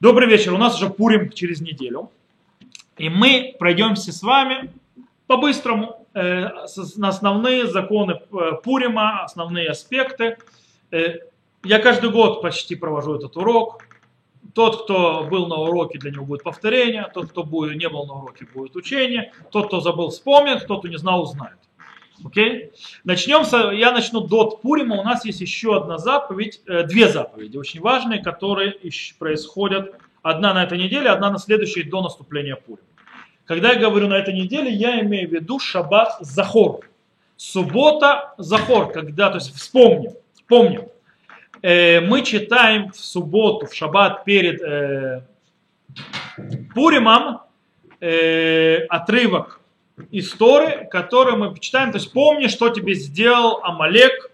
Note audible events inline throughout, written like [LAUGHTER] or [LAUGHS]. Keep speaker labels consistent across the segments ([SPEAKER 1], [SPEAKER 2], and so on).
[SPEAKER 1] Добрый вечер. У нас уже Пурим через неделю. И мы пройдемся с вами по-быстрому э, на основные законы э, Пурима, основные аспекты. Э, я каждый год почти провожу этот урок. Тот, кто был на уроке, для него будет повторение. Тот, кто будет, не был на уроке, будет учение. Тот, кто забыл, вспомнит. Тот, кто не знал, узнает. Окей? Начнем с, я начну до Пурима. У нас есть еще одна заповедь, э, две заповеди, очень важные, которые происходят одна на этой неделе, одна на следующей до наступления Пурима. Когда я говорю на этой неделе, я имею в виду шаббат Захор. Суббота Захор, когда, то есть вспомним, помним. Э, мы читаем в субботу, в шаббат перед э, Пуримом э, отрывок истории, которые мы читаем. То есть помни, что тебе сделал Амалек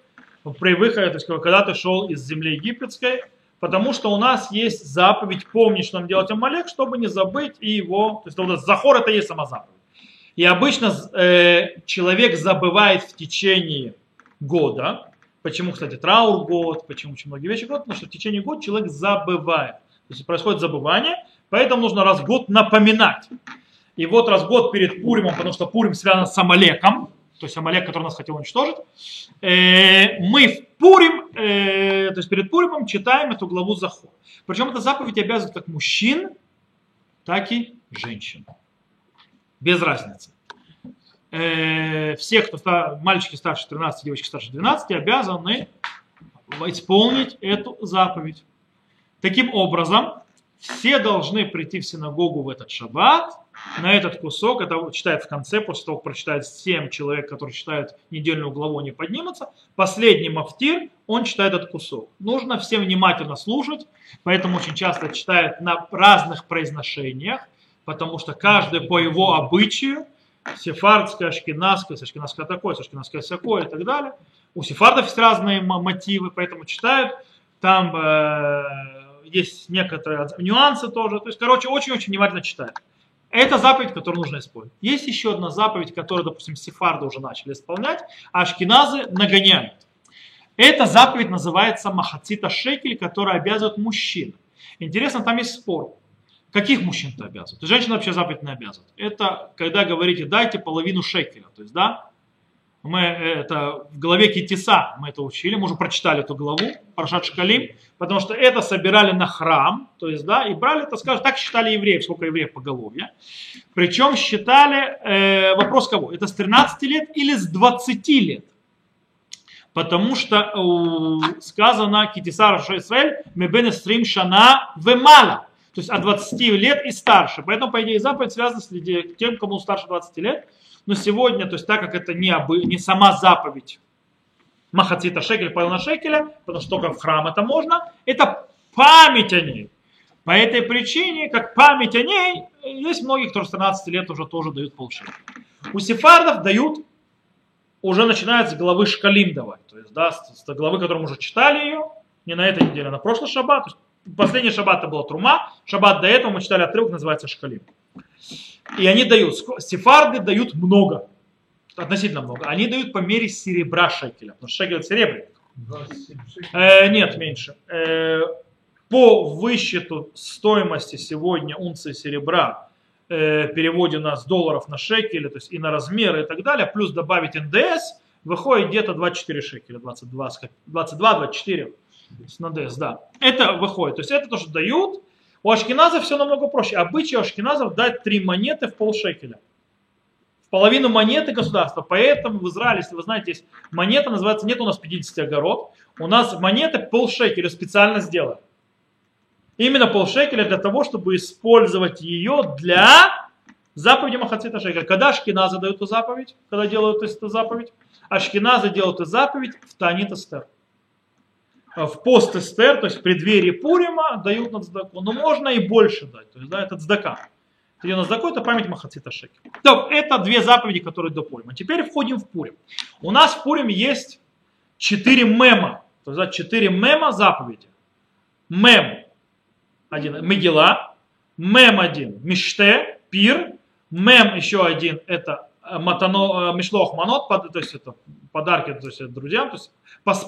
[SPEAKER 1] при выходе, то есть когда ты шел из земли египетской, потому что у нас есть заповедь помнить, что нам делать Амалек, чтобы не забыть и его, то есть вот захор это и есть сама заповедь. И обычно э, человек забывает в течение года, почему, кстати, траур год, почему очень многие вещи год, потому что в течение года человек забывает. То есть происходит забывание, поэтому нужно раз в год напоминать. И вот раз в год перед Пуримом, потому что Пурим связан с Амалеком, то есть Амалек, который нас хотел уничтожить, э, мы в Пурим, э, то есть перед Пуримом читаем эту главу Захор. Причем эта заповедь обязывает как мужчин, так и женщин. Без разницы. Э, все, кто мальчики старше 13, девочки старше 12, обязаны исполнить эту заповедь. Таким образом, все должны прийти в синагогу в этот шаббат, на этот кусок, это читает в конце, после того, как прочитает 7 человек, которые читают недельную главу, не поднимутся, последний мафтир, он читает этот кусок. Нужно всем внимательно слушать, поэтому очень часто читает на разных произношениях, потому что каждый по его обычаю, сефардская, ашкенадская, ашкенадская такое, ашкенадская всякое и так далее. У сефардов есть разные мотивы, поэтому читают. Там э, есть некоторые нюансы тоже. То есть, короче, очень-очень внимательно читают. Это заповедь, которую нужно использовать. Есть еще одна заповедь, которую, допустим, сефарды уже начали исполнять, а ашкеназы нагоняют. Эта заповедь называется махацита шекель, которая обязывает мужчин. Интересно, там есть спор. Каких мужчин-то обязывают? Женщина вообще заповедь не обязывает. Это когда говорите, дайте половину шекеля. То есть, да, мы это в главе Китиса мы это учили, мы уже прочитали эту главу, Паршат Шкалим, потому что это собирали на храм, то есть, да, и брали, это скажем, так считали евреев, сколько евреев по голове. Причем считали, э, вопрос кого, это с 13 лет или с 20 лет? Потому что э, сказано Китисар Шайсвель, Мебен Стрим Шана Вемала, то есть от 20 лет и старше. Поэтому, по идее, заповедь связана с тем, кому старше 20 лет, но сегодня, то есть так как это не, обы, не сама заповедь Махацита шекель, половина шекеля, потому что только в храм это можно, это память о ней. По этой причине, как память о ней, есть многие, кто с 13 лет уже тоже дают полшекеля. У сефардов дают, уже начинают с главы шкалим давать. То есть, да, с, с главы, которую уже читали ее, не на этой неделе, а на прошлый шаббат. Последний шаббат это была Трума, шаббат до этого мы читали отрывок, называется Шкалим. И они дают, сефарды дают много, относительно много. Они дают по мере серебра шекеля, потому что шекель серебряный. Э, нет, меньше. Э, по высчету стоимости сегодня унции серебра э, переводе нас долларов на шекели, то есть и на размеры и так далее, плюс добавить НДС, выходит где-то 24 шекеля, 22-24 с НДС, да. Это выходит. То есть это то, что дают, у ашкеназов все намного проще. Обычай ашкеназов дать три монеты в полшекеля. В половину монеты государства. Поэтому в Израиле, если вы знаете, есть монета, называется, нет у нас 50 огород. У нас монеты полшекеля специально сделали. Именно полшекеля для того, чтобы использовать ее для заповеди Махацита Шекеля. Когда ашкеназы дают эту заповедь, когда делают эту заповедь, ашкеназы делают эту заповедь в Танит Эстер в пост Эстер, то есть в преддверии Пурима, дают на цдаку. Но можно и больше дать. То есть, да, это цдака. Ее на цдаку это память Махацита Шеки. Так, это две заповеди, которые до Пурима. Теперь входим в Пурим. У нас в Пуриме есть четыре мема. То есть, да, четыре мема заповеди. Мем один, Мегила. Мем один, Миште, Пир. Мем еще один, это э, матано, э, Мишлох Манот, то есть это подарки то есть, друзьям, то есть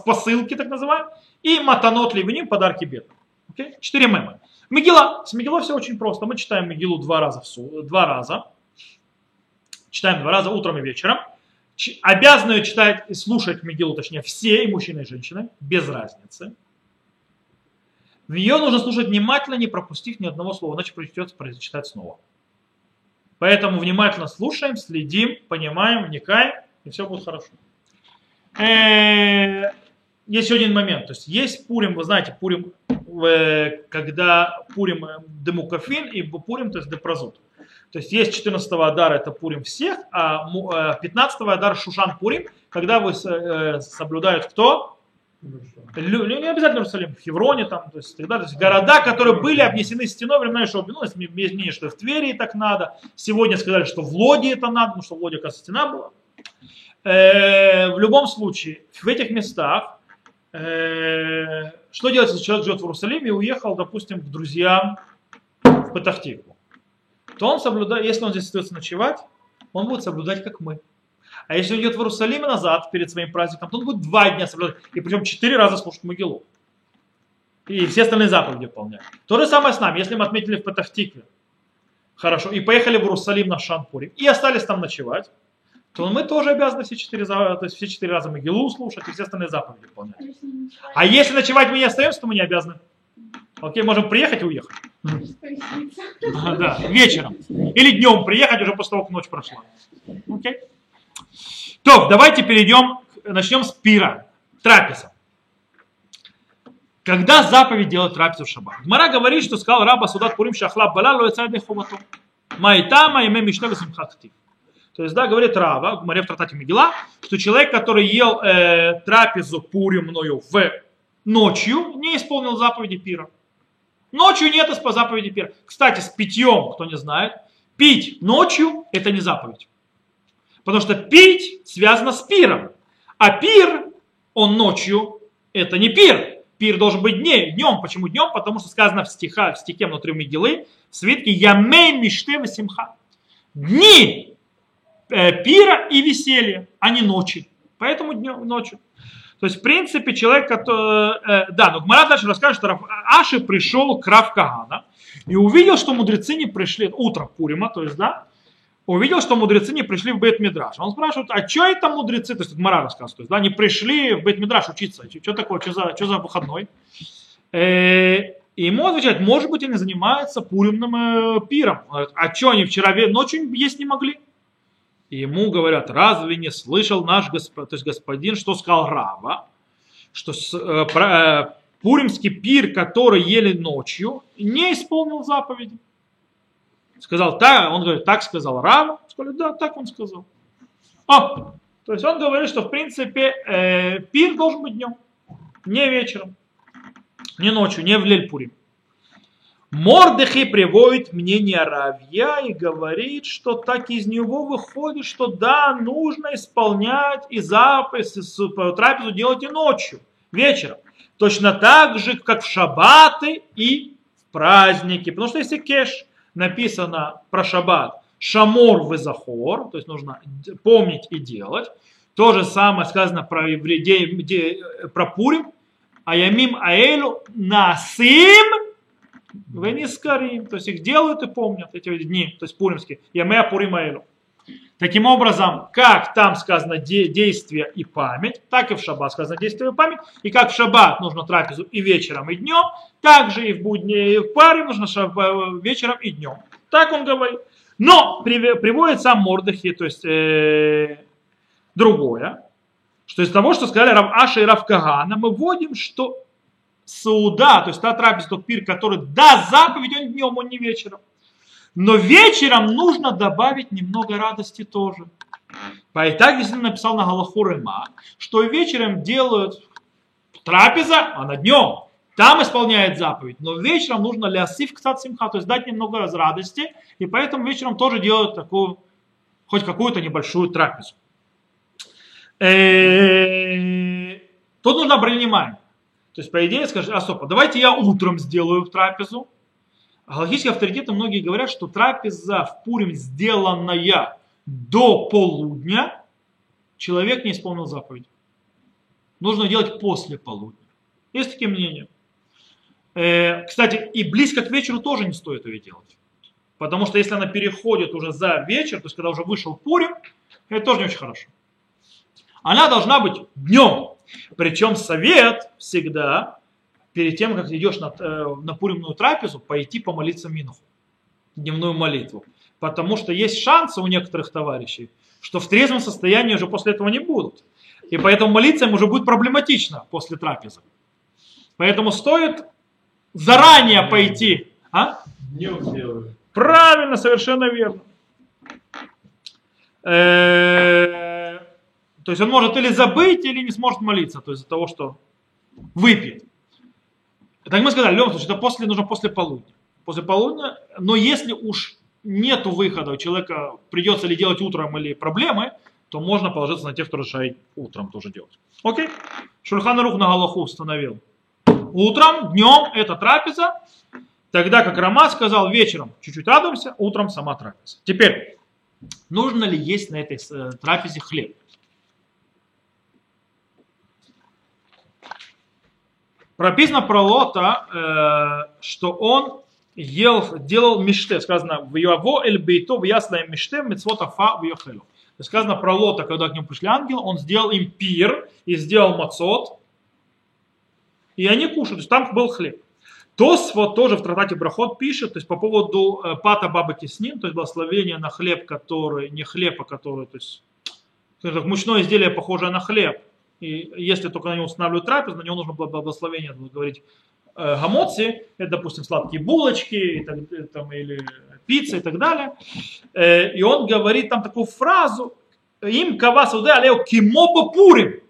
[SPEAKER 1] посылки так называемые и матанот ливним, подарки бедным. Okay? Четыре мема. Мегила. С Мегилой все очень просто. Мы читаем Мегилу два раза, в су... два раза. Читаем два раза утром и вечером. Ч... Обязаны читать и слушать Мегилу, точнее, все, и мужчины, и женщины, без разницы. Ее нужно слушать внимательно, не пропустив ни одного слова, иначе придется прочитать снова. Поэтому внимательно слушаем, следим, понимаем, вникаем, и все будет хорошо. Э, есть еще один момент. То есть есть Пурим, вы знаете, Пурим, э, когда Пурим э, Демукафин и Пурим, то есть Депрозут. То есть есть 14 Адара, это Пурим всех, а 15 Адар Шушан Пурим, когда вы соблюдают кто? Не обязательно Иерусалим, в Хевроне там, то есть, так. То есть города, которые были обнесены стеной времена Ишова. Ну, есть мнение, что в Твери так надо. Сегодня сказали, что в Лоде это надо, потому что в Лоде, оказывается, стена была. Э, в любом случае, в этих местах, э, что делать, если человек живет в Иерусалиме и уехал, допустим, к друзьям в Патахтику? То он соблюдает, если он здесь остается ночевать, он будет соблюдать, как мы. А если он идет в Иерусалим назад перед своим праздником, то он будет два дня соблюдать. И причем четыре раза слушать Могилу. И все остальные заповеди выполнять. То же самое с нами. Если мы отметили в Патахтикве, хорошо, и поехали в Иерусалим на Шанпуре, и остались там ночевать, то мы тоже обязаны все четыре, то есть все четыре раза Могилу слушать и все остальные заповеди выполнять. А если ночевать мы не остаемся, то мы не обязаны. Окей, можем приехать и уехать. Да, вечером. Или днем приехать уже после того, как ночь прошла. Окей. То, давайте перейдем, начнем с пира, трапеза. Когда заповедь делать трапезу в шаббат? Мара говорит, что сказал раба Судат Пурим Шахлаб Бала Лоецайдeh Хумату. Майтама име мишне Симхактив. То есть, да, говорит Рава, в Маре в Тратате Мегила, что человек, который ел э, трапезу пуримную в ночью, не исполнил заповеди пира. Ночью нет по заповеди пира. Кстати, с питьем, кто не знает, пить ночью это не заповедь. Потому что пить связано с пиром. А пир, он ночью, это не пир. Пир должен быть днем. днем. Почему днем? Потому что сказано в, стихах, в стихе внутри Мигилы, в свитке Ямей Миште Симха. Дни э, пира и веселья, а не ночи. Поэтому днем, ночью. То есть, в принципе, человек, который... Э, да, но Гмара дальше расскажет, что Аши пришел к Равкагана и увидел, что мудрецы не пришли утром Пурима, то есть, да, увидел, что мудрецы не пришли в Бет Мидраш. Он спрашивает, а что это мудрецы, то есть Мара рассказывает, то есть, да, не пришли в Бет Мидраш учиться, что такое, что за, что за выходной? Э, и ему отвечает, может быть, они занимаются пуримным э, пиром. Говорит, а что они вчера ночью есть не могли? И ему говорят, разве не слышал наш господин, то есть господин, что сказал Рава, что э, про, э, пуримский пир, который ели ночью, не исполнил заповеди. Сказал так, он говорит, так сказал Рав. Сказали, да, так он сказал. О, то есть он говорит, что в принципе э, пир должен быть днем, не вечером, не ночью, не в Лельпурим. Мордыхи приводит мнение Равья и говорит, что так из него выходит, что да, нужно исполнять и запись, и трапезу делать и ночью, вечером. Точно так же, как в шабаты и в праздники. Потому что если кеш, написано про шаббат шамор в захор, то есть нужно помнить и делать. То же самое сказано про, евреи, про Пурим, аямим аэлю насим венискарим, то есть их делают и помнят эти дни, то есть пуримские, ямеа пурим аэлю. Таким образом, как там сказано де- действие и память, так и в шаббат сказано действие и память. И как в шаббат нужно трапезу и вечером, и днем, так же и в будни, и в паре нужно шаббат, вечером и днем. Так он говорит. Но приводит сам Мордыхи, то есть э, другое, что из того, что сказали Рав Аша и Рав Кагана, мы вводим, что Сауда, то есть та трапеза, тот пир, который да, заповедь, он днем, он не вечером. Но вечером нужно добавить немного радости тоже. Поэтому здесь написал на Галаху Рыма, что вечером делают трапеза, а на днем. Там исполняет заповедь. Но вечером нужно лясив кстати симха, то есть дать немного радости. И поэтому вечером тоже делают такую, хоть какую-то небольшую трапезу. Э, тут нужно принимать. То есть, по идее, скажешь, а стоп, давайте я утром сделаю трапезу, Галактические авторитеты многие говорят, что трапеза в Пурим, сделанная до полудня, человек не исполнил заповедь. Нужно делать после полудня. Есть такие мнения. Э, кстати, и близко к вечеру тоже не стоит ее делать. Потому что если она переходит уже за вечер, то есть когда уже вышел Пурим, это тоже не очень хорошо. Она должна быть днем. Причем совет всегда, перед тем, как идешь на, э, на Пуримную трапезу, пойти помолиться Минуху, дневную молитву. Потому что есть шансы у некоторых товарищей, что в трезвом состоянии уже после этого не будут. И поэтому молиться им уже будет проблематично после трапезы. Поэтому стоит заранее пойти. А?
[SPEAKER 2] Днем делаю.
[SPEAKER 1] Правильно, совершенно верно. Э, То есть он может или забыть, или не сможет молиться, то есть из-за того, что выпьет. Так мы сказали, в любом случае, это после, нужно после полудня. После полудня, но если уж нету выхода, у человека придется ли делать утром или проблемы, то можно положиться на тех, кто решает утром тоже делать. Окей? Шульхан Рух на Галаху установил. Утром, днем это трапеза, тогда как Рама сказал вечером чуть-чуть радуемся, утром сама трапеза. Теперь, нужно ли есть на этой э, трапезе хлеб? Прописано про Лота, э, что он ел, делал миште, сказано, в Йоаво эль бейто в ясное миште мецвот афа в Йохелю. Сказано про Лота, когда к нему пришли ангелы, он сделал им пир и сделал мацот, и они кушают, то есть там был хлеб. Тос вот тоже в трактате Брахот пишет, то есть по поводу э, пата бабы кисним, то есть благословение на хлеб, который, не хлеб, а который, то есть, мучное изделие, похожее на хлеб, и если только на него устанавливают трапезу, на него нужно было благословение говорить э, гамоци, это, допустим, сладкие булочки так, э, там, или пицца и так далее. Э, и он говорит там такую фразу, им кава суде алео кимоба пурим.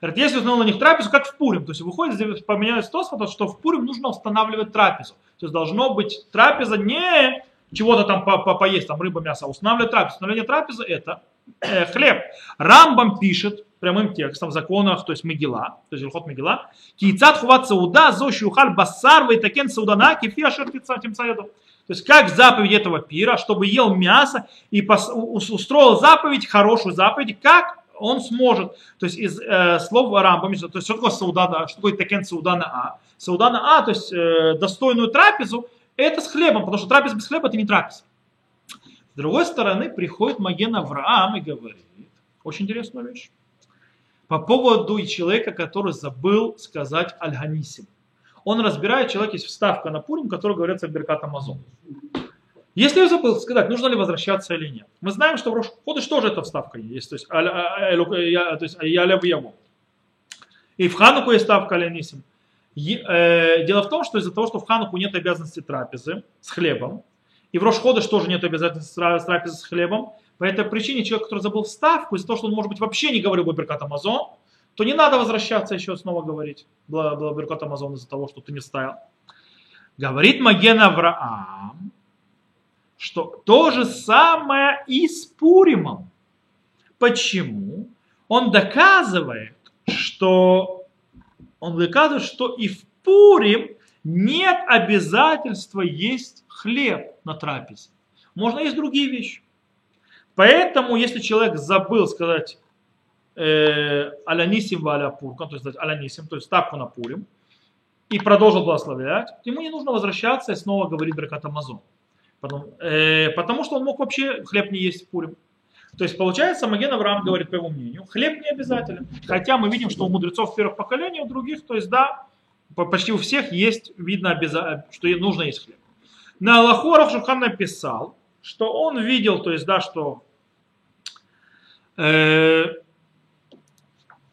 [SPEAKER 1] Говорит, если установил на них трапезу, как в Пурим. То есть выходит, поменялось то, что в Пурим нужно устанавливать трапезу. То есть должно быть трапеза не чего-то там по -по поесть, там рыба, мясо, а устанавливать трапезу. Установление трапезы это э, хлеб. Рамбам пишет прямым текстом в законах, то есть Мегила, то есть Илхот Мегила, Кийцат хуват сауда, зоши ухаль басар, вейтакен саудана, кефия шертица тем То есть как заповедь этого пира, чтобы ел мясо и устроил заповедь, хорошую заповедь, как он сможет, то есть из э, слов Рамбам, то есть что такое саудана, что такое такен саудана а? Саудана а, то есть э, достойную трапезу, это с хлебом, потому что трапеза без хлеба это не трапеза. С другой стороны, приходит Маген Авраам и говорит, очень интересную вещь, по поводу человека, который забыл сказать Аль-Ганисим. Он разбирает, человек есть вставка на Пурим, который говорится в Беркат Амазон. Если я забыл сказать, нужно ли возвращаться или нет. Мы знаем, что в Рош Ходыш тоже эта вставка есть, то есть, а, а, а, то есть Яля в Яму. И в Хануку есть ставка Алянисим. Э, дело в том, что из-за того, что в Хануку нет обязанности трапезы с хлебом, и в Рошходыш тоже нет обязательности трапезы с хлебом, по этой причине человек, который забыл вставку, из-за того, что он, может быть, вообще не говорил Баберкат Амазон, то не надо возвращаться еще снова говорить Баберкат Амазон из-за того, что ты не ставил. Говорит Маген Авраам, что то же самое и с Пуримом. Почему? Он доказывает, что он доказывает, что и в Пурим нет обязательства есть хлеб на трапезе. Можно есть другие вещи. Поэтому, если человек забыл сказать э, алянисим валя пуркан, то есть алянисим, то есть ставку на пурим, и продолжил благословлять, ему не нужно возвращаться и снова говорить бракат Амазон. Потому, э, потому что он мог вообще хлеб не есть в Пурим. То есть получается, Маген Авраам говорит, по его мнению, хлеб не обязателен. Хотя мы видим, что у мудрецов первых поколений, у других, то есть да, почти у всех есть, видно, что нужно есть хлеб. На Аллаху Шухан написал, что он видел, то есть да, что э,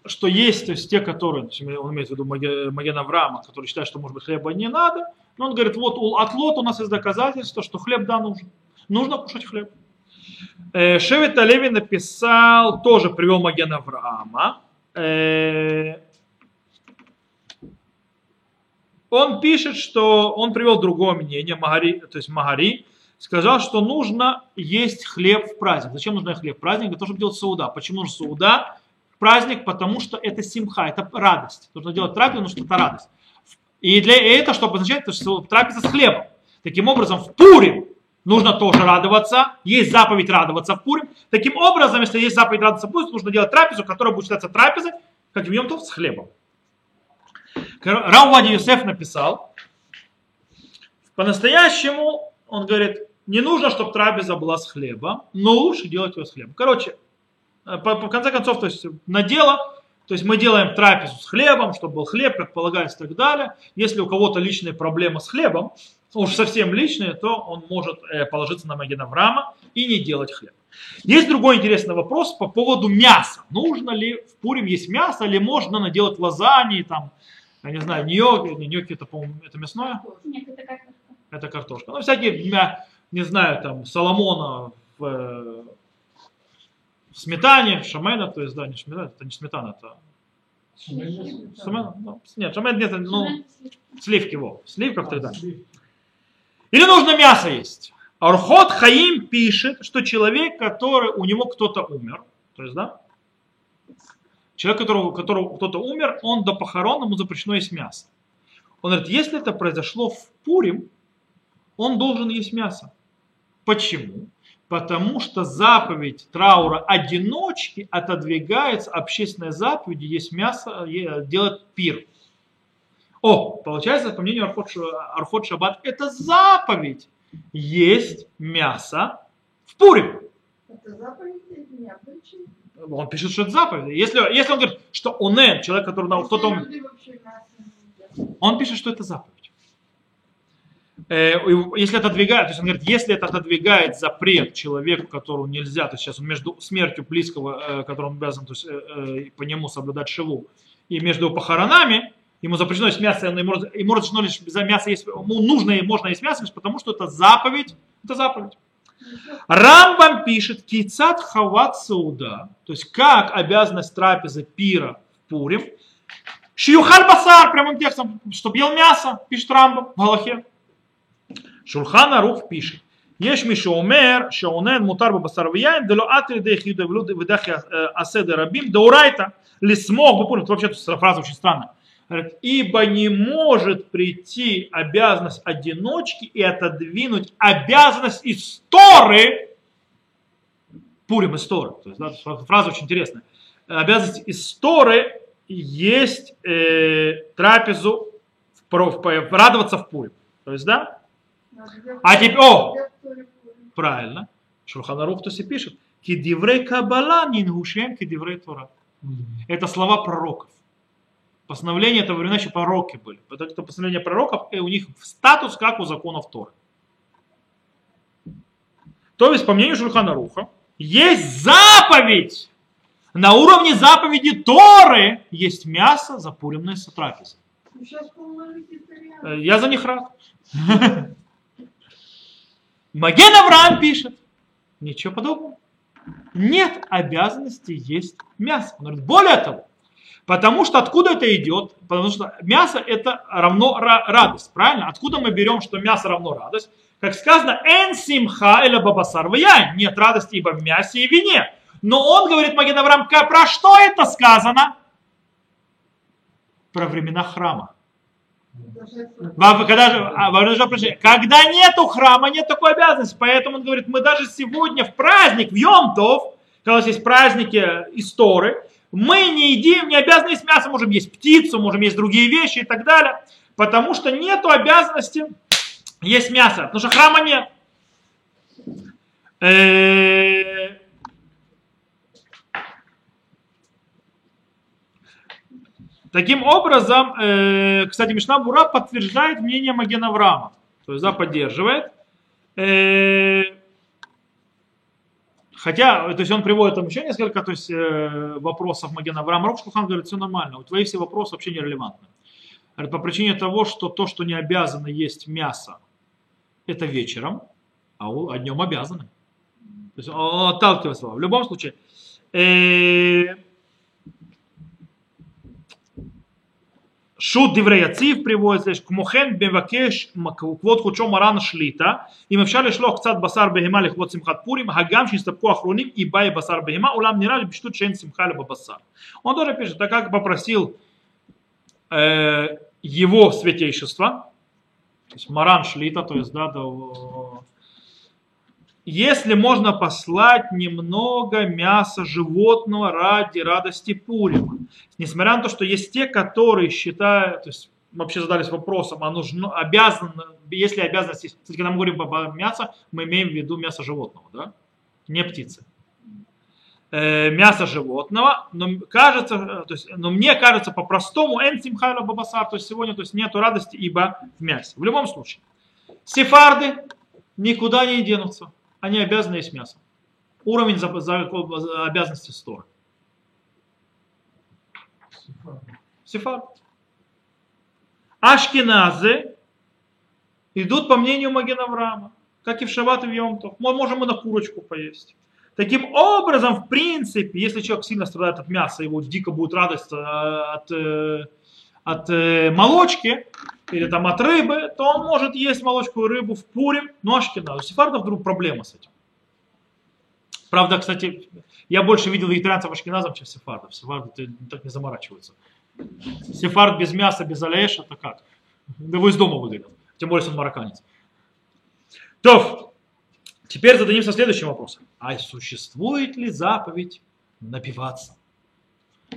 [SPEAKER 1] что есть, то есть те, которые, он имеет в виду Маген Авраама, который считает, что может быть хлеба не надо, но он говорит, вот от лот у нас есть доказательство, что хлеб да нужен. Нужно кушать хлеб. Э, Шевет Алеви написал, тоже привел Маген Авраама. Э, он пишет, что он привел другое мнение, Магари, то есть Магари, сказал, что нужно есть хлеб в праздник. Зачем нужно хлеб в праздник? Для того, чтобы делать сауда. Почему нужно сауда? Праздник, потому что это симха, это радость. Нужно делать трапезу, потому что это радость. И для этого, что обозначает, что трапеза с хлебом. Таким образом, в Пурим нужно тоже радоваться. Есть заповедь радоваться в Пурим. Таким образом, если есть заповедь радоваться в Пурим, нужно делать трапезу, которая будет считаться трапезой, как в Йомтов, с хлебом. Раувади Юсеф написал, По-настоящему, он говорит, не нужно, чтобы трапеза была с хлебом, но лучше делать ее с хлебом. Короче, по, по конце концов, то есть на дело, то есть мы делаем трапезу с хлебом, чтобы был хлеб, как полагается, и так далее. Если у кого-то личные проблемы с хлебом, уж совсем личные, то он может э, положиться на Маген Авраама и не делать хлеб. Есть другой интересный вопрос по поводу мяса. Нужно ли в Пурим есть мясо, или можно наделать лазаньи, там, я не знаю, ньоки, не ньоки, это, по-моему, это мясное?
[SPEAKER 2] Нет, это как
[SPEAKER 1] Это картошка. Ну, всякие, не знаю, там, Соломона в, э, в сметане, шамена, то есть, да, не сметана, это не сметана, это шамена, ну, нет, шамен нет, ну, сливки, во, в сливках тогда. Или нужно мясо есть. Архот Хаим пишет, что человек, который, у него кто-то умер, то есть, да, человек, которого, которого кто-то умер, он до похорон, ему запрещено есть мясо. Он говорит, если это произошло в Пурим, он должен есть мясо. Почему? Потому что заповедь траура одиночки отодвигается общественной заповеди есть мясо, делать пир. О, получается, по мнению Архот, Архот Шаббат, это заповедь есть мясо в Пурим.
[SPEAKER 3] Это заповедь или не обычай?
[SPEAKER 1] Он пишет, что это заповедь. Если, если он говорит, что он человек, который на- кто-то
[SPEAKER 3] едят.
[SPEAKER 1] Он пишет, что это заповедь. Э, Если отодвигает, то есть он говорит, если это отодвигает запрет человеку, которому нельзя, то есть сейчас он между смертью близкого, э, которому обязан, то есть э, по нему соблюдать шиву, и между похоронами, ему запрещено есть мясо, ему, ему разрешено лишь за мясо есть, ему нужно и можно есть мясо, лишь потому что это заповедь, это заповедь. Рамбам пишет, кицат хават сауда, то есть как обязанность трапезы пира в Пурим, шьюхаль басар, прямым текстом, чтобы ел мясо, пишет Рамбам в Галахе. Шурхана Рух пишет, יש מי שאומר שעונן מותר בבשר ויין דלא אטרי די חיודא ולא ודחי עשה דרבים דאורייתא לסמוך בפורים, это вообще фраза очень странная, Ибо не может прийти обязанность одиночки и отодвинуть обязанность из Торы. Пурим из Торы. То есть, да, фраза очень интересная. Обязанность из Торы есть э, трапезу в, в- в- радоваться в Пурим. То есть, да, А теперь- о! правильно. Шурханарух то и пишет. Кидиврей кабала нингушем кидиврей Тора. Это слова пророков. Постановления этого времена еще пророки были. Это это постановления пророков, и у них статус, как у законов Торы. То есть, по мнению Шульхана Руха, есть заповедь. На уровне заповеди Торы есть мясо, запуренное с трапезой. Я за них рад. [LAUGHS] Маген Авраам пишет. Ничего подобного. Нет обязанности есть мясо. Он говорит, более того, потому что откуда это идет? Потому что мясо это равно ра- радость, правильно? Откуда мы берем, что мясо равно радость? Как сказано, эн симха или бабасар. Нет радости ибо в мясе и вине. Но он говорит, Маген Авраам, «Ка- про что это сказано? Про времена храма. Когда, а, когда нету храма, нет такой обязанности. Поэтому он говорит, мы даже сегодня в праздник, в Йомтов, когда у нас есть праздники из Торы, мы не едим, не обязаны есть мясо, можем есть птицу, можем есть другие вещи и так далее. Потому что нету обязанности есть мясо, потому что храма нет. Э, Таким образом, э, кстати, Мишна Бура подтверждает мнение Маген Авраама. То есть, да, поддерживает. Э, хотя, то есть он приводит там еще несколько то есть, э, вопросов Маген Авраама. Рокшкухан говорит, все нормально, у твои все вопросы вообще нерелевантны. Говорит, по причине того, что то, что не обязано есть мясо, это вечером, а, у- а днем обязаны. То есть он отталкивает слова. В любом случае, э, Шут דברי יציב приводится, כמו כן מבקש כבוד חודשו מרן שליטה, אם אפשר לשלוח קצת בשר בהמה לכבוד שמחת פורים, הגם שהסתפקו האחרונים и באי בשר בהמה, אולם נראה לי פשטות שאין שמחה אלא בבשר. Он тоже пишет, так как попросил э, его святейшество, то есть Маран Шлита, то есть, да, до- если можно послать немного мяса животного ради радости Пурима. Несмотря на то, что есть те, которые считают, то есть вообще задались вопросом, а нужно, обязан, если обязанности, кстати, когда мы говорим об мясо, мы имеем в виду мясо животного, да? не птицы. Э, мясо животного, но кажется, то есть, но мне кажется по-простому, энтим хайла бабасар, то есть сегодня то есть нету радости, ибо в мясе. В любом случае, сефарды никуда не денутся, они обязаны есть мясо. Уровень за, за, за обязанности стора. Сефард. Ашкеназы идут по мнению Маген Авраама, как и в Шаббат и в Йомтов. Мы можем и на курочку поесть. Таким образом, в принципе, если человек сильно страдает от мяса, его дико будет радость э, от, э, от э, молочки или там от рыбы, то он может есть молочку и рыбу в пуре, но ашкина. У сефардов вдруг проблема с этим. Правда, кстати, я больше видел вегетарианцев ашкеназов, чем сефардов. Сефарды так не заморачиваются. Сефард без мяса, без алеша, это как? Вы из дома выгодят. Тем более, он марокканец. То, теперь зададимся следующим вопросом. А существует ли заповедь напиваться?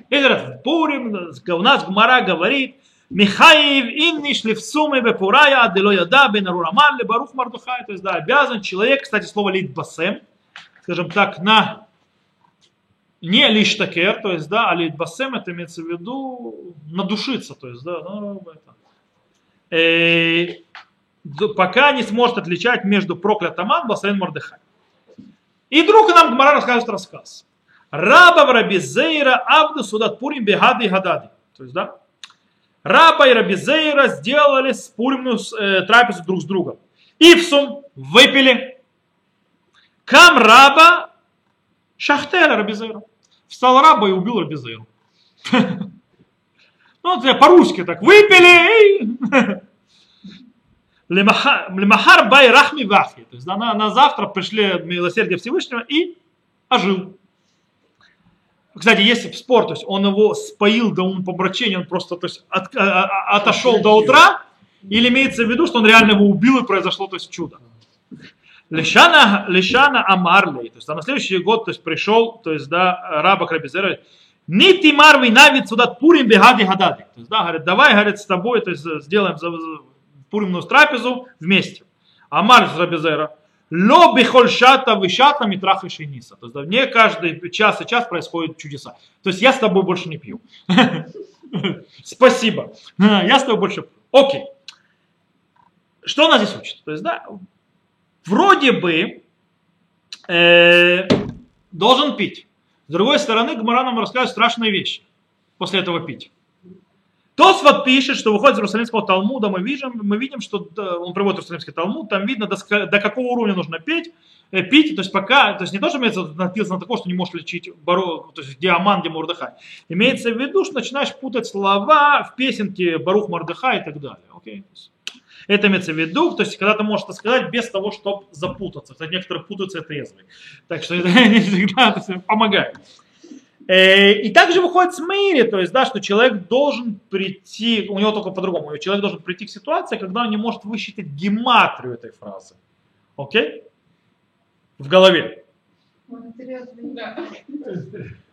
[SPEAKER 1] Или в Пурим у нас Гмара говорит, Михаев инни шлифсумы бепурая адело яда бен арураман барух мардухай. То есть, да, обязан человек, кстати, слово лит басем, скажем так, на не лишь такер, то есть, да, а лит басем, это имеется в виду надушиться, то есть, да, ну, это. Э, пока не сможет отличать между проклятым ан, басейн мордыхай. И вдруг нам Гмара рассказывает рассказ. Раба в Рабизейра Авду Судат Пурим Бегады Гадады. То есть, да, Раба и Рабизейра сделали спуримную э, трапезу друг с другом. Ипсум выпили. Кам Раба Шахтера Рабизейра. Встал Раба и убил Рабизейру. [LAUGHS] Ну, вот по-русски так. Выпили. [LAUGHS] Лемахар бай рахми вахи. То есть на, на завтра пришли милосердие Всевышнего и ожил. Кстати, если спор, то есть он его споил до умопомрачения, он просто то есть, от, а, а, отошел до утра, или имеется в виду, что он реально его убил и произошло то есть, чудо. Лешана, Лешана Амарлей, то есть а на следующий год то есть, пришел, то есть, да, раба Крабизера, Нити Марви навид сюда пурим бегади хадади. То есть, да, говорит, давай, говорит, с тобой, то есть, сделаем пуримную трапезу вместе. Амар Рабизера. Ло бихольшата вишата митрах и шениса. То есть да, не каждый час и час происходят чудеса. То есть я с тобой больше не пью. [LAUGHS] Спасибо. [LAUGHS] Я с тобой больше. Окей. Что она здесь учит? То есть, да, вроде бы э, должен пить. С другой стороны, Гмара нам рассказывает страшные вещи после этого пить. Тосфот пишет, что выходит из Иерусалимского Талмуда, мы видим, мы видим, что он приводит Иерусалимский Талмуд, там видно, до, до какого уровня нужно петь, э, пить, то есть пока, то есть не то, что имеется написано такое, что не можешь лечить бару, то есть диаман, где Мордыхай. Имеется в виду, что начинаешь путать слова в песенке Барух Мордыхай и так далее. Окей? Это имеется в виду, то есть когда ты можешь это сказать без того, чтобы запутаться. Кстати, некоторые путаются это трезвые. Так что [LAUGHS] это не всегда помогает. Э, и также выходит с Мэйри, то есть, да, что человек должен прийти, у него только по-другому, человек должен прийти к ситуации, когда он не может высчитать гематрию этой фразы. Окей? В голове.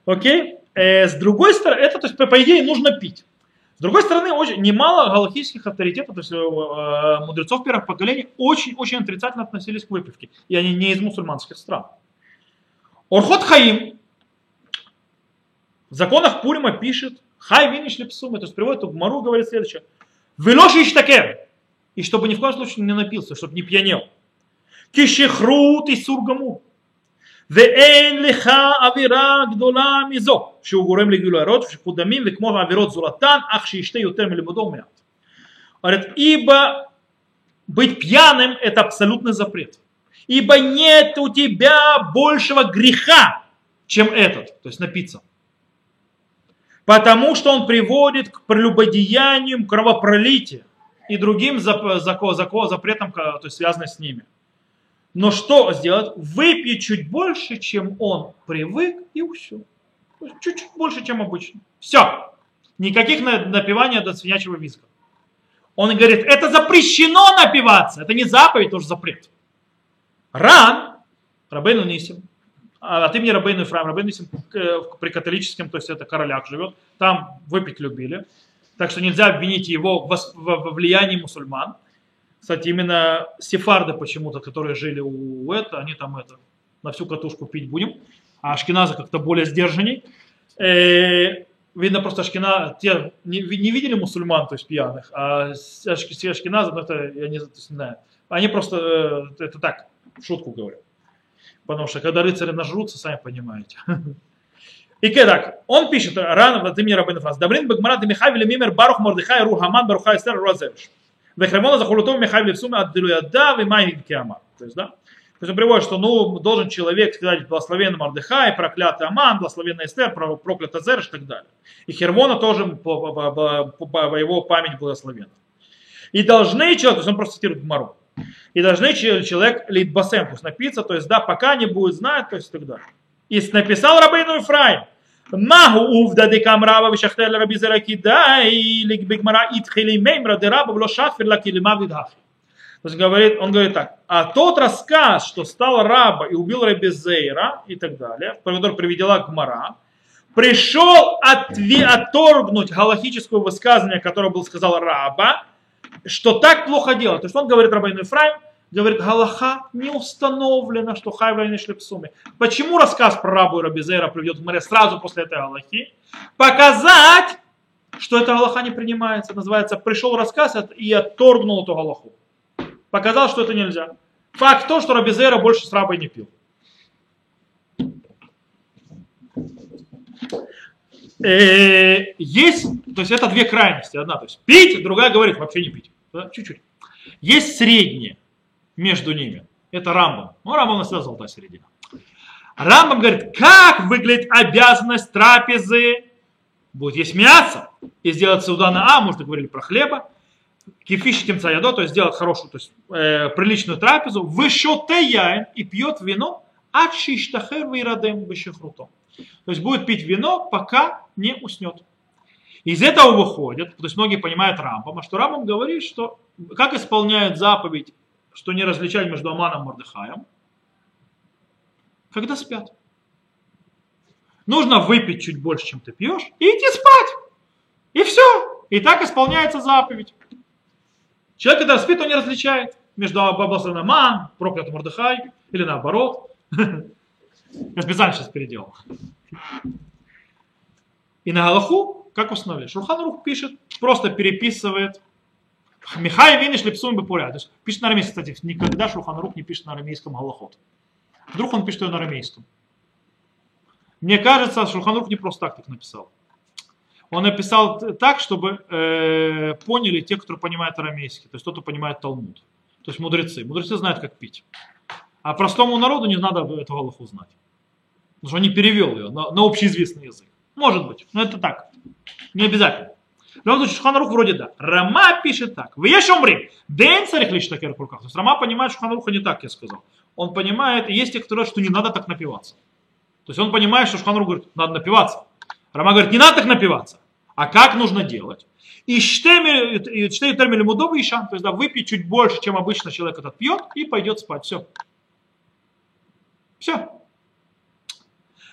[SPEAKER 1] Окей? Э, с другой стороны, это, то есть, по, по идее, нужно пить. С другой стороны, очень, немало галактических авторитетов, то есть э, мудрецов первых поколений, очень-очень отрицательно относились к выпивке. И они не из мусульманских стран. Орхот Хаим, в законах Пурима пишет, хай виниш лепсума, то есть приводит в Мару, говорит следующее. Велоши иштакер. И чтобы ни в коем случае не напился, чтобы не пьянел. Кишехрут и сургаму. ואין לך עבירה גדולה מזו, שהוא גורם לגילוי הרעות ושפיכות דמים וכמו עבירות זולתן, אך שישתה יותר מלימודו מעט. Говорит, ибо быть пьяным это абсолютный запрет. Ибо нет у тебя большего греха, чем этот, то есть напиться потому что он приводит к прелюбодеяниям, кровопролитию и другим запретам, то есть связанным с ними. Но что сделать? Выпьет чуть больше, чем он привык, и все. Чуть-чуть больше, чем обычно. Все. Никаких напивания до свинячьего визга. Он говорит, это запрещено напиваться. Это не заповедь, тоже запрет. Ран, Рабейну Нисим, а от имени Рабейну Ифраим, Рабейну Исим при католическом, то есть это королях живет, там выпить любили. Так что нельзя обвинить его в вос- в в влиянии мусульман. Кстати, именно сефарды почему-то, которые жили у это, они там это, на всю катушку пить будем. А ашкеназы как-то более сдержанней. Э, видно просто ашкена, те не, не видели мусульман, то есть пьяных, а с- ашк- все ашкеназы, ну это я не, не знаю. Они просто, э, это так, в шутку говорю. Потому что когда рыцари нажрутся, сами понимаете. [LAUGHS] И так, он пишет, рано от имени Рабина Франц, Добрин Бегмара Михай Мимер Барух Мордыхай Рухаман Баруха Эстер Розевиш. Вехремона Захулутов Михай Левсума Аддилуяда Вимай Киама. То есть, да? То есть он приводит, что ну, должен человек сказать благословенный Мордыхай, проклятый Аман, благословенный Эстер, про- проклятый Зерш и так далее. И Хермона тоже по его память благословена. И должны человек, то есть он просто цитирует Гмару, и должны че- человек литбасем, то есть напиться, то есть да, пока не будет знать, то есть и так далее. И написал Рабейну Ифраим, Магу увда декам раба вишахтер раби зераки да и бигмара итхили меймра де раба вло шафер лаки лима видхахи. То есть говорит, он говорит так, а тот рассказ, что стал раба и убил Раби Зейра и так далее, который приведела Гмара, пришел отве- отторгнуть галахическое высказывание, которое был сказал раба, что так плохо делать. То есть он говорит Рабайну Ефраим, говорит, Галаха не установлено, что хайвра не шлепсуми. Почему рассказ про рабу и Рабизера приведет в море сразу после этой Галахи? Показать, что эта Галаха не принимается. Называется, пришел рассказ и отторгнул эту Галаху. Показал, что это нельзя. Факт то, что Рабизера больше с рабой не пил. Э, Есть, то есть это две крайности. Одна, то есть пить, другая говорит вообще не пить. Чуть-чуть. Есть среднее между ними. Это Рамбам. Ну, Рамбам всегда золотая середина. Рамбам говорит, как выглядит обязанность трапезы. Будет есть мясо и сделать суда на А, уже говорили про хлеба. Кефиш темца ядо, то есть сделать хорошую, то есть э, приличную трапезу. Вышоте яин и пьет вино, а чиштахер вейрадем бешехрутом. То есть будет пить вино, пока не уснет. Из этого выходит, то есть многие понимают Рамбама, что Рамбам говорит, что как исполняют заповедь, что не различать между Аманом и Мордыхаем, когда спят. Нужно выпить чуть больше, чем ты пьешь, и идти спать. И все. И так исполняется заповедь. Человек, когда спит, он не различает между благословенным Аман, проклятым Мордыхай, или наоборот. [LAUGHS] Я специально сейчас переделал. И на Галаху, как установили? Шурхан пишет, просто переписывает Михай Виниш Лепсум Бепуря. То есть пишет на арамейском. Кстати, никогда Шурхан не пишет на арамейском Галахот. Вдруг он пишет ее на арамейском. Мне кажется, Шурхан не просто так так написал. Он написал так, чтобы э, поняли те, кто понимает арамейский. То есть тот, кто понимает Талмуд. То есть мудрецы. Мудрецы знают, как пить. А простому народу не надо эту Галаху знать. Потому что он не перевел ее на, на общеизвестный язык. Может быть, но это так. Не обязательно. В любом случае, Шуханарух вроде да. Рама пишет так. Вы еще умри. Дэн царих лишь таких руках. То есть Рама понимает Шуханаруха не так, я сказал. Он понимает, есть те, кто говорят, что не надо так напиваться. То есть он понимает, что Шуханарух говорит, надо напиваться. Рама говорит, не надо так напиваться. А как нужно делать? И штемель термель мудовый ишан, то есть да, выпить чуть больше, чем обычно человек этот пьет, и пойдет спать. Все. Все.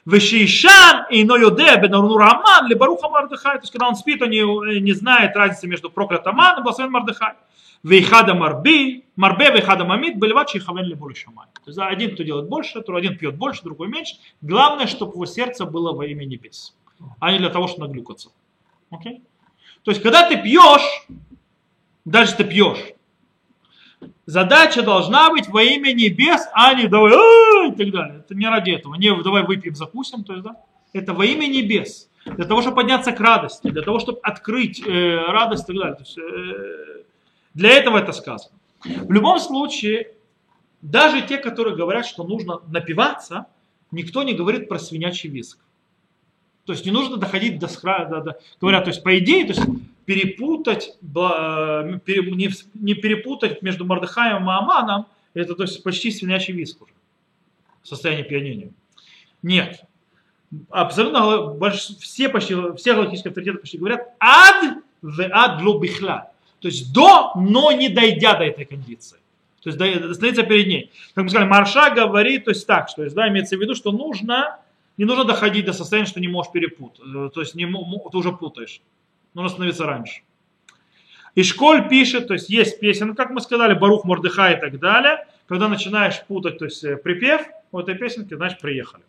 [SPEAKER 1] Вешишан и Ноюде Бенур Аман, ли Баруха Мардыхай. То есть, когда он спит, он не, не знает разницы между проклятым Аман и благословен Мардыхай. Вейхада Марби, Марбе, Вейхада Мамид, Бельвачи и Хавен Лебули Шамай. То есть, один, кто делает больше, то один пьет больше, другой меньше. Главное, чтобы его сердце было во имя небес, а не для того, чтобы наглюкаться. Окей? То есть, когда ты пьешь, даже ты пьешь, задача должна быть во имя небес, а не давай «А!» и так далее. Это не ради этого. Не давай выпьем, закусим. То есть, да? Это во имя небес. Для того, чтобы подняться к радости, для того, чтобы открыть э, радость и так далее. То есть, э, для этого это сказано. В любом случае, даже те, которые говорят, что нужно напиваться, никто не говорит про свинячий виск. То есть не нужно доходить до, до, до говорят, то есть по идее, то есть перепутать, не перепутать между Мордыхаем и Аманом, это то есть почти свинячий виск уже, состояние пьянения. Нет. Абсолютно все почти, все галактические авторитеты почти говорят ад в ад бихла. То есть до, но не дойдя до этой кондиции. То есть становится перед ней. Как мы сказали, Марша говорит, то есть так, что есть, да, имеется в виду, что нужно, не нужно доходить до состояния, что не можешь перепутать. То есть не, ты уже путаешь. Нужно остановиться раньше. И Школь пишет, то есть есть песен, как мы сказали, Барух Мордыха и так далее. Когда начинаешь путать то есть, э, припев в этой песенке, значит приехали.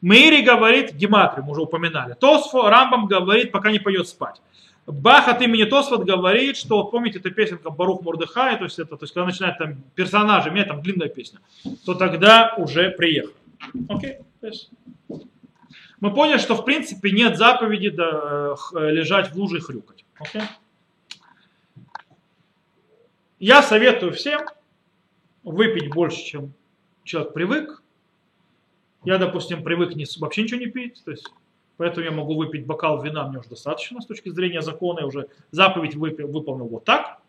[SPEAKER 1] Мейри говорит, Гематри, мы уже упоминали. Тосфо, Рамбам говорит, пока не пойдет спать. Бах от имени Тосфот говорит, что, вот помните, эта песенка Барух Мурдыхай, то есть это, то есть когда начинает там персонажи, у меня там длинная песня, то тогда уже приехал. Окей? Okay? Мы поняли, что в принципе нет заповеди да, лежать в луже и хрюкать. Okay? Я советую всем выпить больше, чем человек привык. Я, допустим, привык не, вообще ничего не пить, то есть Поэтому я могу выпить бокал вина, мне уже достаточно с точки зрения закона, я уже заповедь выполнил вот так.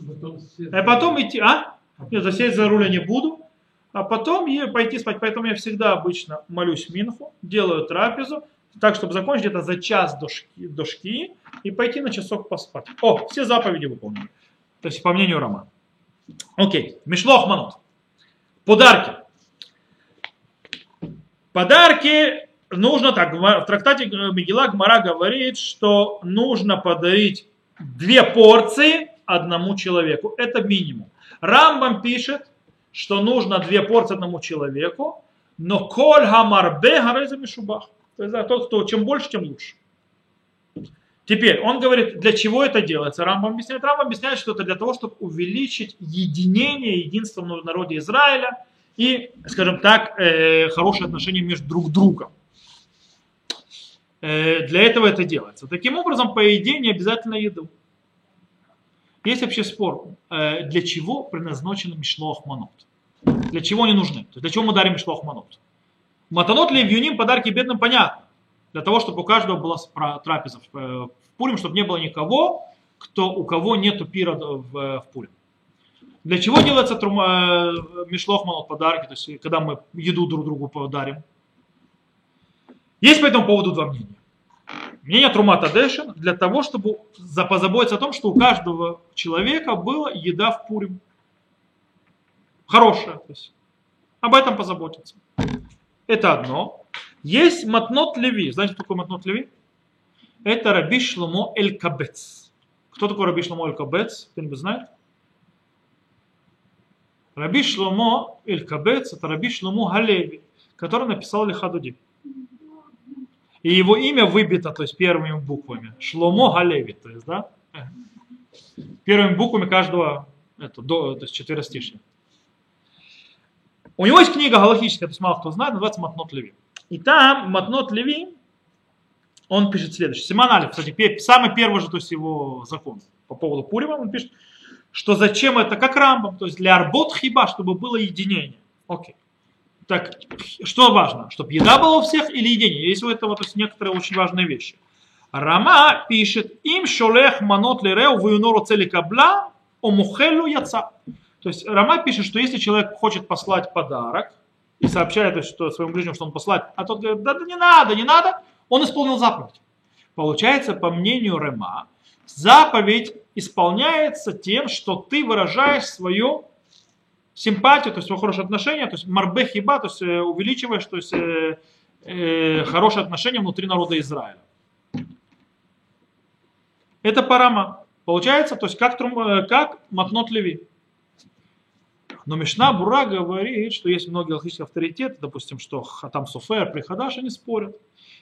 [SPEAKER 1] А потом идти, а? Нет, засесть за руль я не буду. А потом и пойти спать. Поэтому я всегда обычно молюсь Минху, делаю трапезу, так, чтобы закончить где-то за час до шки, до шки и пойти на часок поспать. О, все заповеди выполнены. То есть, по мнению Романа. Окей, Мишлох Манот. Подарки. Подарки нужно так, в трактате Мегила Гмара говорит, что нужно подарить две порции одному человеку. Это минимум. Рамбам пишет, что нужно две порции одному человеку, но коль хамарбе гареза мишубах. То есть тот, кто чем больше, тем лучше. Теперь он говорит, для чего это делается. Рамбам объясняет. Рамбам объясняет, что это для того, чтобы увеличить единение, единство в народе Израиля и, скажем так, э, хорошие отношения между друг другом. Э, для этого это делается. Таким образом, по идее, не обязательно еду. Есть вообще спор, э, для чего предназначен мишлох манот. Для чего они нужны? Для чего мы дарим мишлох манот? Матанот ли в подарки бедным понятно. Для того, чтобы у каждого была трапеза э, в Пурим, чтобы не было никого, кто, у кого нету пира в, в Пурим. Для чего делается трума, мишлох манот подарки, то есть когда мы еду друг другу подарим? Есть по этому поводу два мнения. Мнение Трумата Дэшин для того, чтобы позаботиться о том, что у каждого человека была еда в Пурим. Хорошая. То есть об этом позаботиться. Это одно. Есть Матнот Леви. Знаете, кто такой Матнот Леви? Это Раби Шломо Эль Кабец. Кто такой Раби Шломо Эль Кабец? Кто-нибудь знает? Раби Шломо Эль Кабец это Раби Шломо Галеви, который написал Лихадуди. И его имя выбито, то есть первыми буквами. Шломо Галеви, то есть, да? Первыми буквами каждого, это, до, то есть четверостишья. У него есть книга галактическая, то есть мало кто знает, называется Матнот Леви. И там Матнот Леви, он пишет следующее. Симон Алиф, кстати, самый первый же, то есть его закон по поводу Пурима, он пишет, что зачем это, как Рамбам, то есть для арбот хиба, чтобы было единение. Окей. Так, что важно? Чтобы еда была у всех или едение? Есть у этого то есть, некоторые очень важные вещи. Рама пишет, им шолех манот лереу вюнору цели кабла, омухелу яца. То есть Рама пишет, что если человек хочет послать подарок и сообщает что, своему ближнему, что он послать, а тот говорит, да, да не надо, не надо, он исполнил заповедь. Получается, по мнению Рема, заповедь исполняется тем, что ты выражаешь свое симпатию, то есть свое хорошее отношение, то есть марбе хиба, то есть э, увеличиваешь, то есть э, э, хорошее отношение внутри народа Израиля. Это парама. Получается, то есть как, трум, э, как матнот леви. Но Мишна Бура говорит, что есть многие логические авторитеты, допустим, что там Суфер, Прихадаш, они спорят.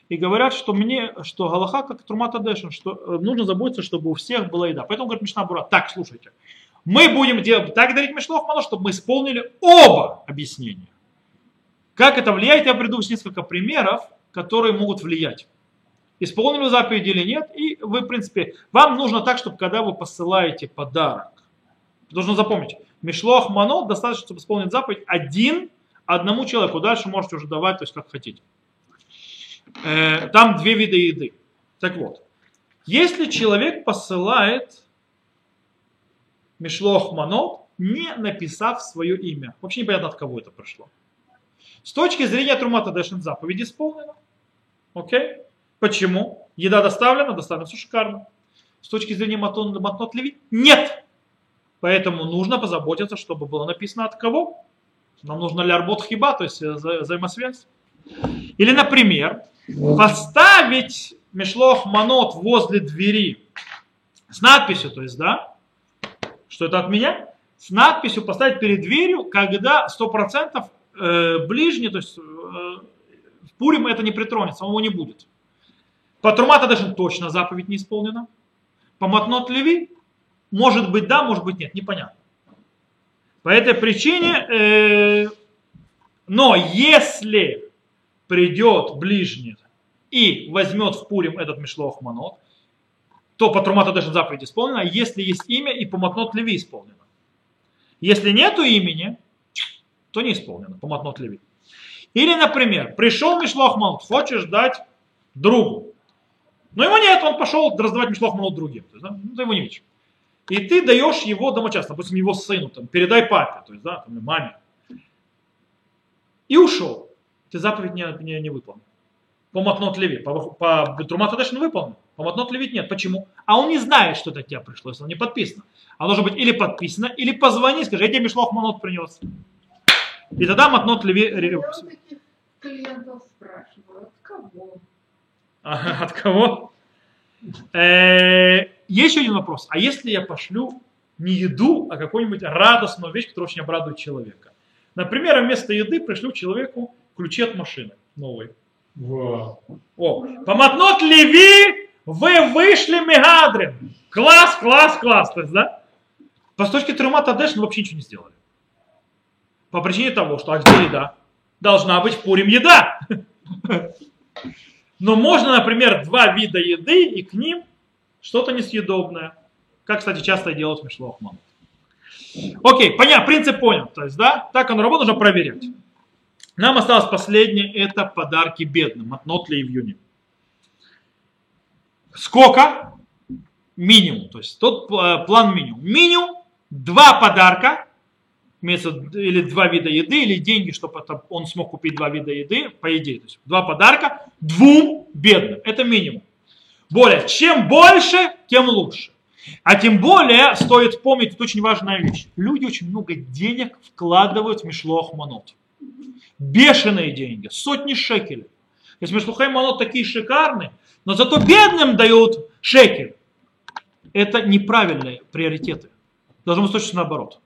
[SPEAKER 1] И говорят, что мне, что Галаха как Трумата Дэшин, что э, нужно заботиться, чтобы у всех была еда. Поэтому говорит Мишна Бура, так, слушайте, мы будем делать, так дарить Мишлох Мало, чтобы мы исполнили оба объяснения. Как это влияет, я приду с несколько примеров, которые могут влиять. Исполнили заповедь или нет, и вы, в принципе, вам нужно так, чтобы когда вы посылаете подарок, должны запомнить, Мишлох Мано достаточно, чтобы исполнить заповедь один одному человеку. Дальше можете уже давать, то есть как хотите. Э, там две вида еды. Так вот, если человек посылает Мишлох Манот, не написав свое имя. Вообще непонятно, от кого это пришло. С точки зрения Трумата Дэшин заповедь исполнена. Окей? Почему? Еда доставлена, доставлена все шикарно. С точки зрения Матон, Матнот Леви нет. Поэтому нужно позаботиться, чтобы было написано от кого. Нам нужно лярбот хиба, то есть вза взаимосвязь. Или, например, поставить мешлох манот возле двери с надписью, то есть, да, что это от меня, с надписью поставить перед дверью, когда 100% э, ближний, то есть э, Пурим это не притронется, его не будет. По Трумата даже точно заповедь не исполнена. По Матнот Леви может быть да, может быть нет, непонятно. По этой причине, э, но если придет ближний и возьмет в Пурим этот Мишлох Манот, то по Трумата даже заповедь исполнена, если есть имя и по Матнот Леви исполнено. Если нету имени, то не исполнено по Матнот Леви. Или, например, пришел Мишлох Манот, хочешь дать другу. Но его нет, он пошел раздавать Мишлох Манот другим. То есть, да, ну, ты его не видишь. И ты даешь его домочадцу, допустим, его сыну, там, передай папе, то есть, да, там, маме. И ушел. Ты заповедь не, не, не выполнил. По Матнот Леви. По, по Трумату Дэшин выполнил. По Матнот Леви нет. Почему? А он не знает, что это от тебя пришло, если оно не подписано. Оно должно быть или подписано, или позвони, скажи, я тебе Мишлох Манот принес. И тогда Матнот Леви...
[SPEAKER 3] Я вот таких клиентов спрашиваю, от кого?
[SPEAKER 1] От кого? Э, Есть еще один вопрос. А если я пошлю не еду, а какую-нибудь радостную вещь, которая очень обрадует человека? Например, вместо еды пришлю человеку ключи от машины новой.
[SPEAKER 2] Вау.
[SPEAKER 1] О, помотнот Леви, вы вышли Мегадрин. Класс, класс, класс. То есть, да? По Трумата Дэш мы вообще ничего не сделали. По причине того, что а где еда? Должна быть в Пурим еда. Но можно, например, два вида еды и к ним что-то несъедобное. Как, кстати, часто делают Мишлохман. Окей, понятно, принцип понял. То есть, да, так оно работает, нужно проверять. Нам осталось последнее, это подарки бедным от Нотли и в июне. Сколько? Минимум. То есть тот э, план минимум. Минимум два подарка, или два вида еды, или деньги, чтобы он смог купить два вида еды, по идее. То есть два подарка двум бедным. Это минимум. Более, чем больше, тем лучше. А тем более стоит помнить, это очень важная вещь. Люди очень много денег вкладывают в Мишлох Манот. Бешеные деньги, сотни шекелей. Если Мишлухай Манот такие шикарные, но зато бедным дают шекель. Это неправильные приоритеты. Должно быть точно наоборот.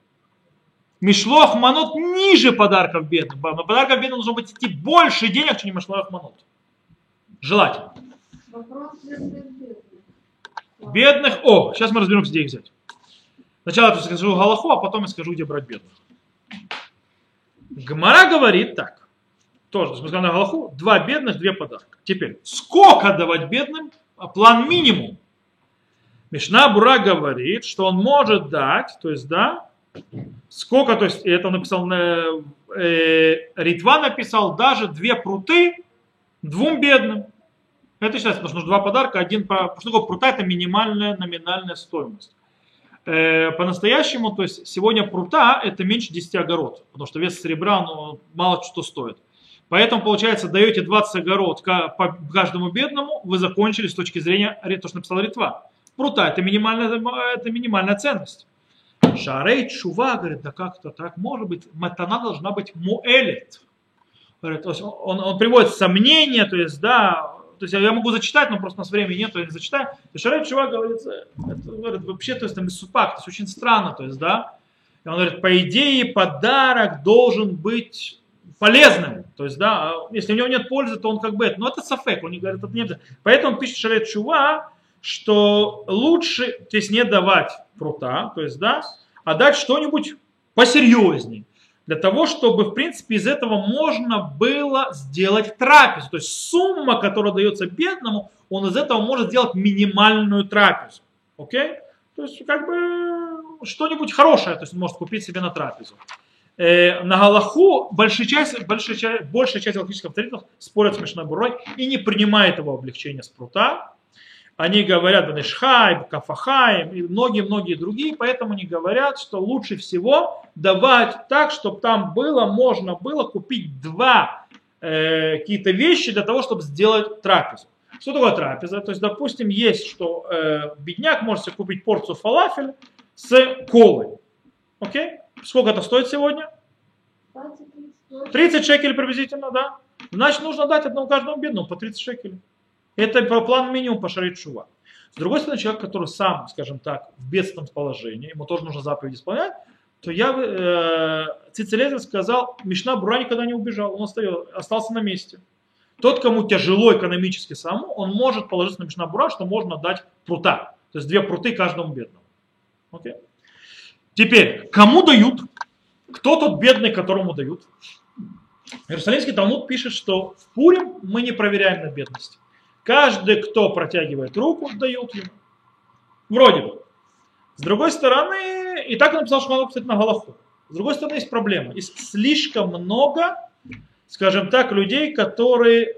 [SPEAKER 1] Мишлох Манот ниже подарков бедным. На подарков бедным должно быть идти больше денег, чем Мишлох Манот. Желательно.
[SPEAKER 3] Бедных,
[SPEAKER 1] о, сейчас мы разберемся, где их взять. Сначала я скажу Галаху, а потом я скажу, где брать бедных. Гмара говорит так. Тоже, несмотря на Галаху, два бедных, две подарка. Теперь, сколько давать бедным? А План минимум. Мишна Бура говорит, что он может дать, то есть, да, сколько, то есть, это написал, э, э, Ритва написал даже две пруты двум бедным. Это считается, потому что нужно два подарка, один по... Что такое прута? Это минимальная номинальная стоимость. Э, по-настоящему, то есть сегодня прута это меньше 10 огород, потому что вес серебра ну, мало что стоит. Поэтому, получается, даете 20 огород по каждому бедному, вы закончили с точки зрения, то, что написал Ритва. Прута это минимальная, это минимальная ценность. Шарей Чува говорит, да как-то так может быть, матана должна быть муэлет. Говорит, он, он приводит сомнения, то есть, да, то есть я могу зачитать, но просто у нас времени нет, я не зачитаю. И Шарей Чува говорит, это, говорит, вообще, то есть там супак, то есть очень странно, то есть, да. И он говорит, по идее, подарок должен быть полезным. То есть, да, если у него нет пользы, то он как бы это. Но это сафек, он не говорит, это нет. Поэтому пишет Шарет Чува, что лучше, то есть не давать прута, то есть, да, а дать что-нибудь посерьезней. Для того, чтобы, в принципе, из этого можно было сделать трапезу. То есть сумма, которая дается бедному, он из этого может сделать минимальную трапезу. Окей? То есть, как бы, что-нибудь хорошее, то есть он может купить себе на трапезу. Э, на Галаху большая часть, большая часть, большая часть галактических авторитетов спорят с Мишной Бурой и не принимает его облегчения с прута. Они говорят Банешхай, Кафахаем и многие-многие другие, поэтому они говорят, что лучше всего давать так, чтобы там было, можно было купить два э, какие-то вещи для того, чтобы сделать трапезу. Что такое трапеза? То есть, допустим, есть, что э, бедняк может себе купить порцию фалафеля с колой. Окей? Сколько это стоит сегодня? 30 шекелей приблизительно, да? Значит, нужно дать одному каждому бедному по 30 шекелей. Это по план минимум по шарит шува. С другой стороны, человек, который сам, скажем так, в бедственном положении, ему тоже нужно заповедь исполнять, то я, э, Цицелезер сказал, Мишна Бура никогда не убежал, он остался на месте. Тот, кому тяжело экономически самому, он может положиться на Мишна Бура, что можно дать прута. То есть две пруты каждому бедному. Окей? Теперь, кому дают? Кто тот бедный, которому дают? Иерусалимский Талмуд пишет, что в Пурим мы не проверяем на бедность. Каждый, кто протягивает руку, дают ему. Вроде бы. С другой стороны, и так он написал Шману, кстати, на Галаху. С другой стороны, есть проблема. Есть слишком много, скажем так, людей, которые,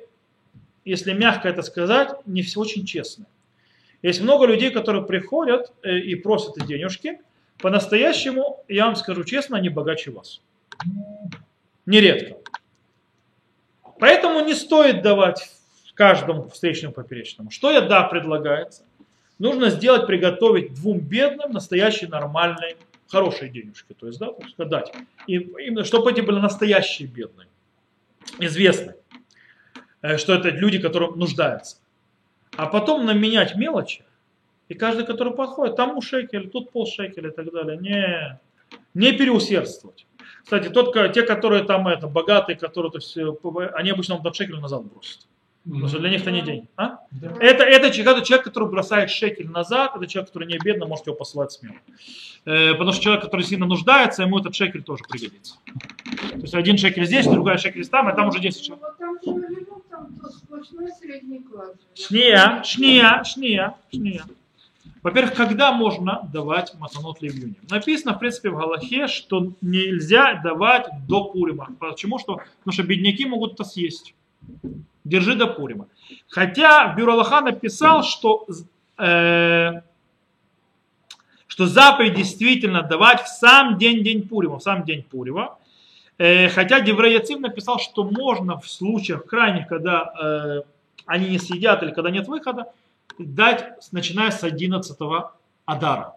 [SPEAKER 1] если мягко это сказать, не все очень честные. Есть много людей, которые приходят э, и просят денежки. По-настоящему, я вам скажу честно, они богаче вас. Нередко. Поэтому не стоит давать каждому встречному поперечному. Что я да предлагается? Нужно сделать, приготовить двум бедным настоящие нормальные, хорошие денежки. То есть, да, дать. И именно, чтобы эти были настоящие бедные, известные. Э, что это люди, которые нуждаются. А потом наменять мелочи, и каждый, который подходит, там шекель, тут полшекеля и так далее. Не, не переусердствовать. Кстати, тот, те, которые там это, богатые, которые, то есть, они обычно там шекель назад бросят. Потому что для них это не день. А? Это, это, человек, человек, который бросает шекель назад, это человек, который не бедно, может его посылать смело. Э, потому что человек, который сильно нуждается, ему этот шекель тоже пригодится. То есть один шекель здесь, другая шекель там, а там уже 10 человек. Шния, шния, шния, шния. Во-первых, когда можно давать матанот ливюним? Написано, в принципе, в Галахе, что нельзя давать до Пурима. Почему? Что, потому что бедняки могут это съесть. Держи до Пурима. Хотя Бюро Аллаха написал, что, э, что заповедь действительно давать в сам день, день Пурима, в сам день Пурима. Э, хотя Деврей Яцим написал, что можно в случаях крайних, когда э, они не съедят или когда нет выхода, дать, начиная с 11 Адара.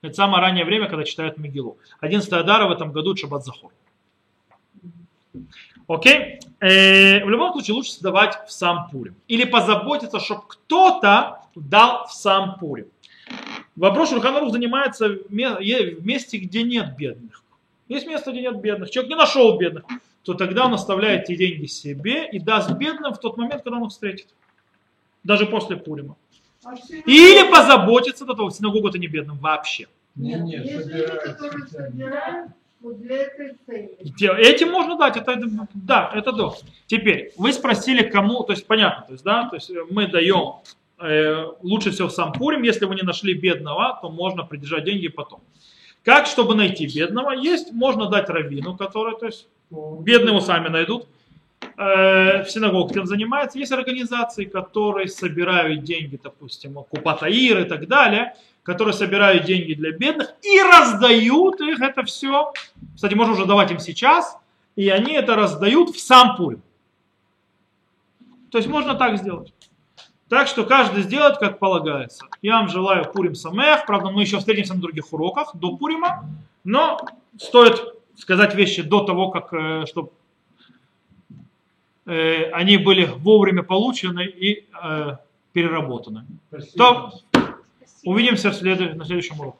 [SPEAKER 1] Это самое раннее время, когда читают Мегилу. 11 Адара в этом году Шаббат Захор. Окей? Э, в любом случае лучше сдавать в сам Пурим. Или позаботиться, чтобы кто-то дал в сам Пурим. Вопрос Шурханарух занимается в месте, где нет бедных. Есть место, где нет бедных. Человек не нашел бедных, то тогда он оставляет эти деньги себе и даст бедным в тот момент, когда он их встретит даже после Пурима. А Или позаботиться до того, синагогу это не бедным вообще.
[SPEAKER 3] Нет, нет,
[SPEAKER 1] Этим можно дать, это, да, это да. Теперь, вы спросили, кому, то есть понятно, то есть, да, то есть мы даем э, лучше всего сам Пурим, если вы не нашли бедного, то можно придержать деньги потом. Как, чтобы найти бедного? Есть, можно дать раввину, который, то есть, бедные его сами найдут. Э, в синагогах этим занимается. Есть организации, которые собирают деньги, допустим, Купатаир и так далее, которые собирают деньги для бедных и раздают их это все. Кстати, можно уже давать им сейчас, и они это раздают в сам Пурим. То есть можно так сделать. Так что каждый сделает, как полагается. Я вам желаю Пурим Самех. Правда, мы еще встретимся на других уроках до Пурима. Но стоит сказать вещи до того, как, э, чтобы они были вовремя получены и э, переработаны. То увидимся на следующем уроке.